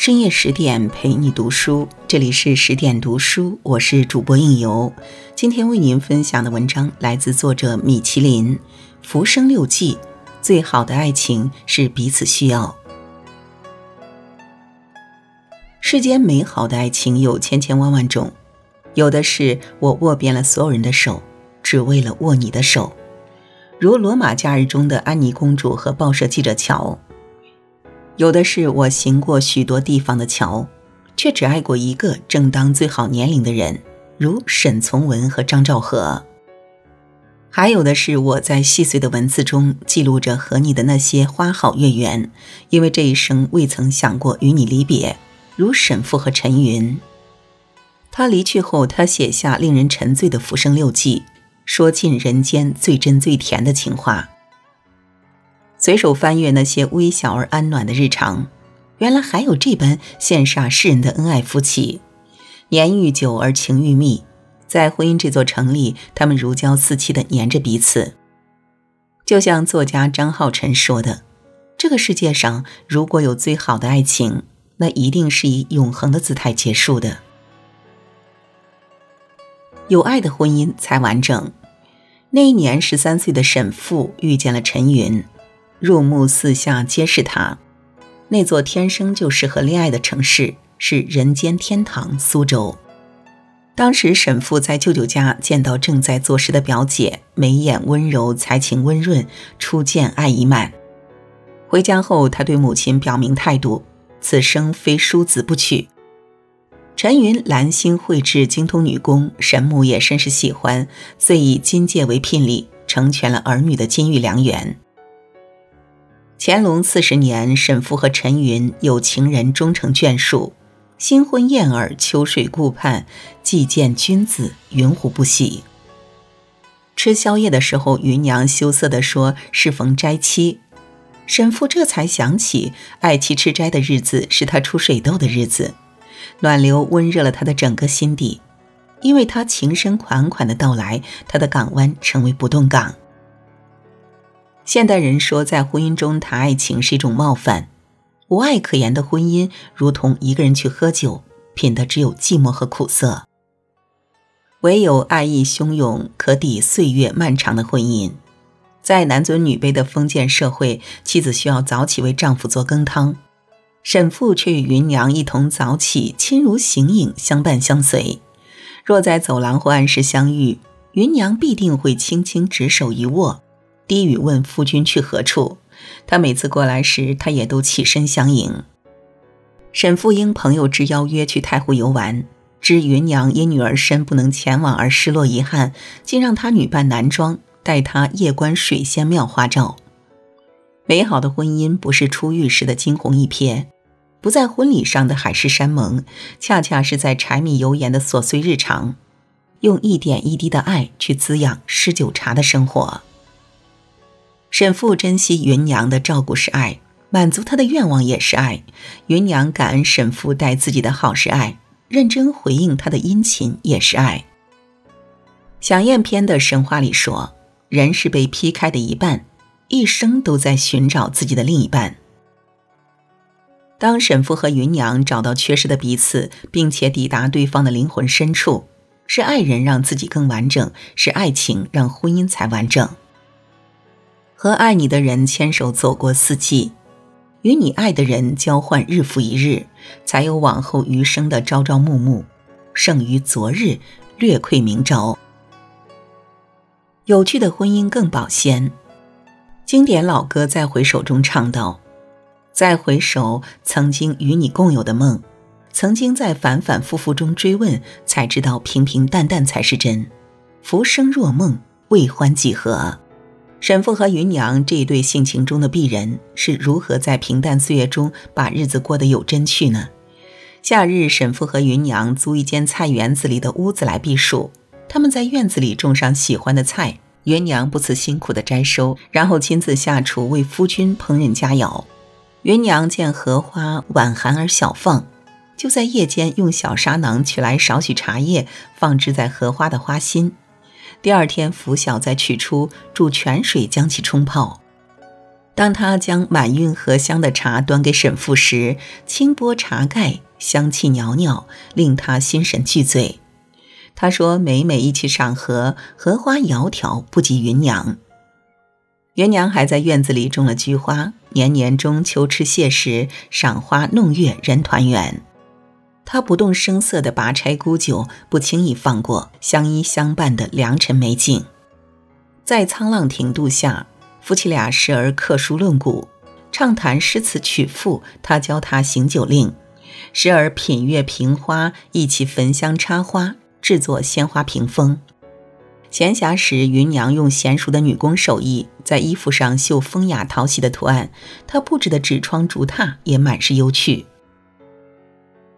深夜十点陪你读书，这里是十点读书，我是主播应由。今天为您分享的文章来自作者米其林，《浮生六记》，最好的爱情是彼此需要。世间美好的爱情有千千万万种，有的是我握遍了所有人的手，只为了握你的手，如《罗马假日》中的安妮公主和报社记者乔。有的是我行过许多地方的桥，却只爱过一个正当最好年龄的人，如沈从文和张兆和。还有的是我在细碎的文字中记录着和你的那些花好月圆，因为这一生未曾想过与你离别，如沈复和陈云。他离去后，他写下令人沉醉的《浮生六记》，说尽人间最真最甜的情话。随手翻阅那些微小而安暖的日常，原来还有这般羡煞世人的恩爱夫妻，年愈久而情愈密，在婚姻这座城里，他们如胶似漆的粘着彼此。就像作家张浩晨说的：“这个世界上如果有最好的爱情，那一定是以永恒的姿态结束的。有爱的婚姻才完整。”那一年，十三岁的沈复遇见了陈云。入目四下皆是他，那座天生就适合恋爱的城市是人间天堂苏州。当时沈父在舅舅家见到正在做诗的表姐，眉眼温柔，才情温润，初见爱意满。回家后，他对母亲表明态度：此生非叔子不娶。陈云兰心蕙质，精通女工，沈母也甚是喜欢，遂以金戒为聘礼，成全了儿女的金玉良缘。乾隆四十年，沈复和陈云有情人终成眷属，新婚燕尔，秋水顾盼，既见君子，云胡不喜？吃宵夜的时候，芸娘羞涩地说：“适逢斋期。”沈复这才想起，爱妻吃斋的日子是他出水痘的日子，暖流温热了他的整个心底。因为他情深款款的到来，他的港湾成为不动港。现代人说，在婚姻中谈爱情是一种冒犯。无爱可言的婚姻，如同一个人去喝酒，品的只有寂寞和苦涩。唯有爱意汹涌，可抵岁月漫长的婚姻。在男尊女卑的封建社会，妻子需要早起为丈夫做羹汤，沈父却与芸娘一同早起，亲如形影，相伴相随。若在走廊或暗室相遇，芸娘必定会轻轻执手一握。低语问夫君去何处？他每次过来时，他也都起身相迎。沈复因朋友之邀约去太湖游玩，知芸娘因女儿身不能前往而失落遗憾，竟让他女扮男装，带他夜观水仙庙花照。美好的婚姻不是出浴时的惊鸿一瞥，不在婚礼上的海誓山盟，恰恰是在柴米油盐的琐碎日常，用一点一滴的爱去滋养诗酒茶的生活。沈父珍惜芸娘的照顾是爱，满足她的愿望也是爱。芸娘感恩沈父待自己的好是爱，认真回应他的殷勤也是爱。《响宴篇》的神话里说，人是被劈开的一半，一生都在寻找自己的另一半。当沈父和芸娘找到缺失的彼此，并且抵达对方的灵魂深处，是爱人让自己更完整，是爱情让婚姻才完整。和爱你的人牵手走过四季，与你爱的人交换日复一日，才有往后余生的朝朝暮暮，胜于昨日略窥明朝。有趣的婚姻更保鲜。经典老歌《再回首》中唱道：“再回首，曾经与你共有的梦，曾经在反反复复中追问，才知道平平淡淡才是真。浮生若梦，为欢几何？”沈复和芸娘这一对性情中的璧人是如何在平淡岁月中把日子过得有真趣呢？夏日，沈复和芸娘租一间菜园子里的屋子来避暑。他们在院子里种上喜欢的菜，芸娘不辞辛苦的摘收，然后亲自下厨为夫君烹饪佳肴。芸娘见荷花晚寒而小放，就在夜间用小砂囊取来少许茶叶，放置在荷花的花心。第二天拂晓再取出，煮泉水将其冲泡。当他将满韵荷香的茶端给沈父时，轻拨茶盖，香气袅袅，令他心神俱醉。他说：“每每一起赏荷，荷花窈窕不及芸娘。芸娘还在院子里种了菊花，年年中秋吃蟹时，赏花弄月，人团圆。他不动声色地拔柴沽酒，不轻易放过相依相伴的良辰美景。在沧浪亭渡下，夫妻俩时而刻书论古，畅谈诗词曲赋，他教他行酒令；时而品月评花，一起焚香插花。”制作鲜花屏风，闲暇时，芸娘用娴熟的女工手艺在衣服上绣风雅讨喜的图案。她布置的纸窗竹榻也满是幽趣。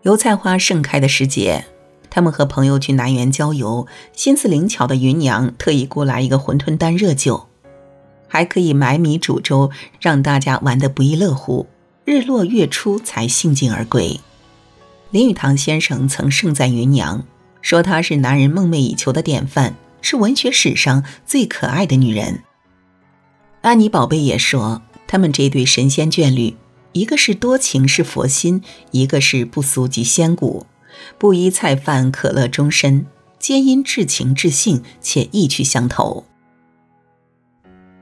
油菜花盛开的时节，他们和朋友去南园郊游，心思灵巧的芸娘特意过来一个馄饨担热酒，还可以买米煮粥，让大家玩得不亦乐乎。日落月出才兴尽而归。林语堂先生曾盛赞芸娘。说她是男人梦寐以求的典范，是文学史上最可爱的女人。安妮宝贝也说，他们这对神仙眷侣，一个是多情是佛心，一个是不俗及仙骨，不依菜饭可乐终身，皆因至情至性且意趣相投。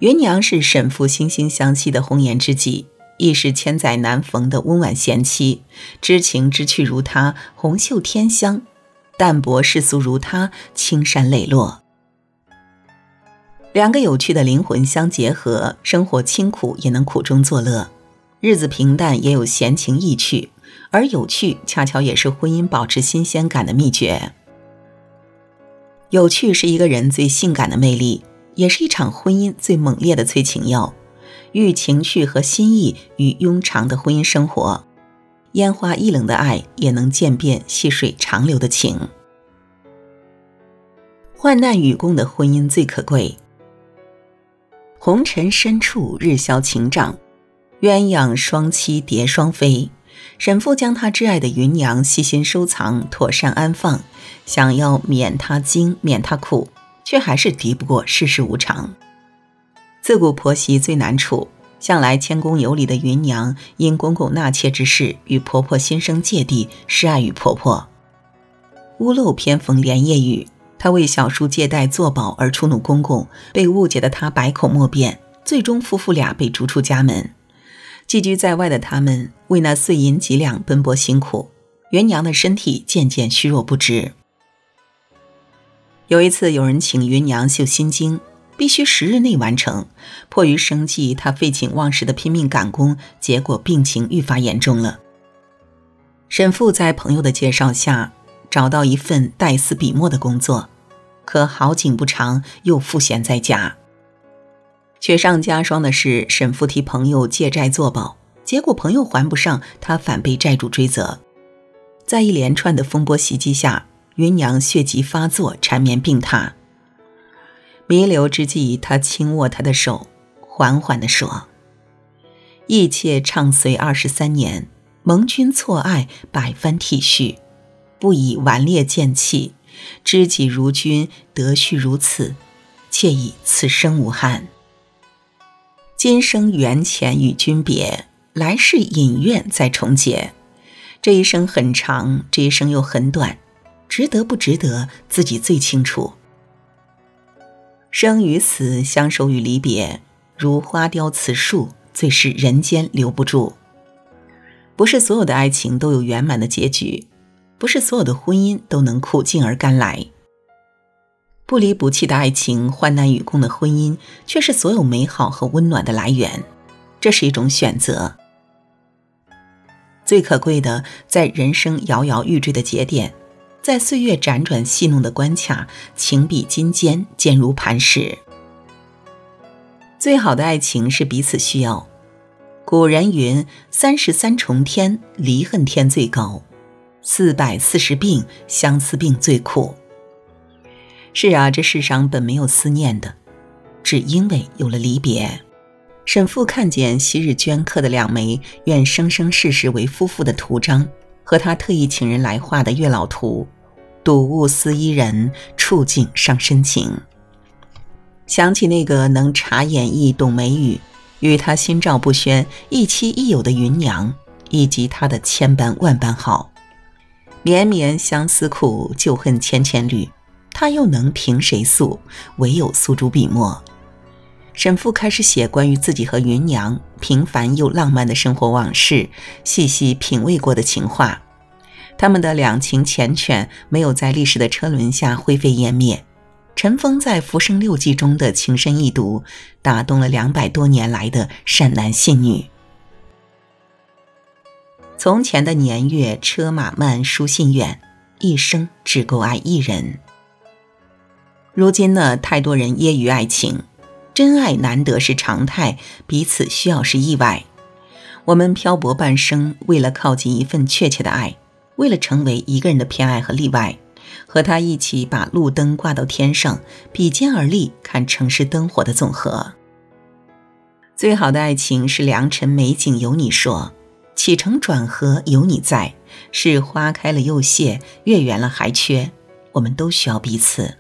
芸娘是沈父惺惺相惜的红颜知己，亦是千载难逢的温婉贤妻，知情知趣如她，红袖添香。淡泊世俗如她，青山磊落。两个有趣的灵魂相结合，生活清苦也能苦中作乐，日子平淡也有闲情逸趣，而有趣恰巧也是婚姻保持新鲜感的秘诀。有趣是一个人最性感的魅力，也是一场婚姻最猛烈的催情药，寓情趣和心意与庸长的婚姻生活。烟花易冷的爱，也能渐变细水长流的情。患难与共的婚姻最可贵。红尘深处，日消情长，鸳鸯双栖蝶双飞。沈父将他挚爱的芸娘细心收藏，妥善安放，想要免他惊，免他苦，却还是敌不过世事无常。自古婆媳最难处。向来谦恭有礼的芸娘，因公公纳妾之事，与婆婆心生芥蒂，失爱于婆婆。屋漏偏逢连夜雨，她为小叔借贷作保而触怒公公，被误解的她百口莫辩，最终夫妇俩被逐出家门。寄居在外的他们，为那碎银几两奔波辛苦，芸娘的身体渐渐虚弱不止。有一次，有人请芸娘绣心经。必须十日内完成。迫于生计，他废寝忘食的拼命赶工，结果病情愈发严重了。沈父在朋友的介绍下找到一份代丝笔墨的工作，可好景不长，又赋闲在家。雪上加霜的是，沈父替朋友借债作保，结果朋友还不上，他反被债主追责。在一连串的风波袭击下，芸娘血疾发作，缠绵病榻。弥留之际，他轻握她的手，缓缓地说：“义妾畅随二十三年，蒙君错爱，百般体恤，不以顽劣见弃。知己如君，德续如此，妾已此生无憾。今生缘浅与君别，来世隐愿再重结。这一生很长，这一生又很短，值得不值得，自己最清楚。”生与死，相守与离别，如花凋辞树，最是人间留不住。不是所有的爱情都有圆满的结局，不是所有的婚姻都能苦尽而甘来。不离不弃的爱情，患难与共的婚姻，却是所有美好和温暖的来源。这是一种选择。最可贵的，在人生摇摇欲坠的节点。在岁月辗转戏弄的关卡，情比金坚，坚如磐石。最好的爱情是彼此需要。古人云：“三十三重天，离恨天最高；四百四十病，相思病最苦。”是啊，这世上本没有思念的，只因为有了离别。沈父看见昔日镌刻的两枚愿生生世世为夫妇的图章。和他特意请人来画的月老图，睹物思伊人，触景伤深情。想起那个能察演绎、懂眉宇，与他心照不宣、亦妻亦友的芸娘，以及他的千般万般好，绵绵相思苦，旧恨千千缕，他又能凭谁诉？唯有诉诸笔墨。沈复开始写关于自己和芸娘平凡又浪漫的生活往事，细细品味过的情话。他们的两情缱绻没有在历史的车轮下灰飞烟灭。尘封在《浮生六记》中的情深意笃，打动了两百多年来的善男信女。从前的年月车马慢，书信远，一生只够爱一人。如今呢，太多人揶揄爱情，真爱难得是常态，彼此需要是意外。我们漂泊半生，为了靠近一份确切的爱，为了成为一个人的偏爱和例外。和他一起把路灯挂到天上，比肩而立，看城市灯火的总和。最好的爱情是良辰美景有你说，起承转合有你在，是花开了又谢，月圆了还缺。我们都需要彼此。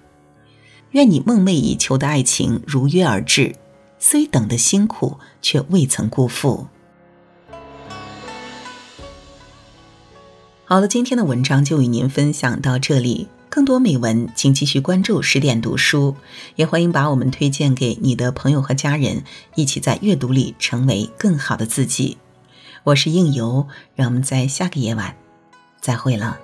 愿你梦寐以求的爱情如约而至，虽等得辛苦，却未曾辜负。好了，今天的文章就与您分享到这里。更多美文，请继续关注十点读书，也欢迎把我们推荐给你的朋友和家人，一起在阅读里成为更好的自己。我是应由，让我们在下个夜晚再会了。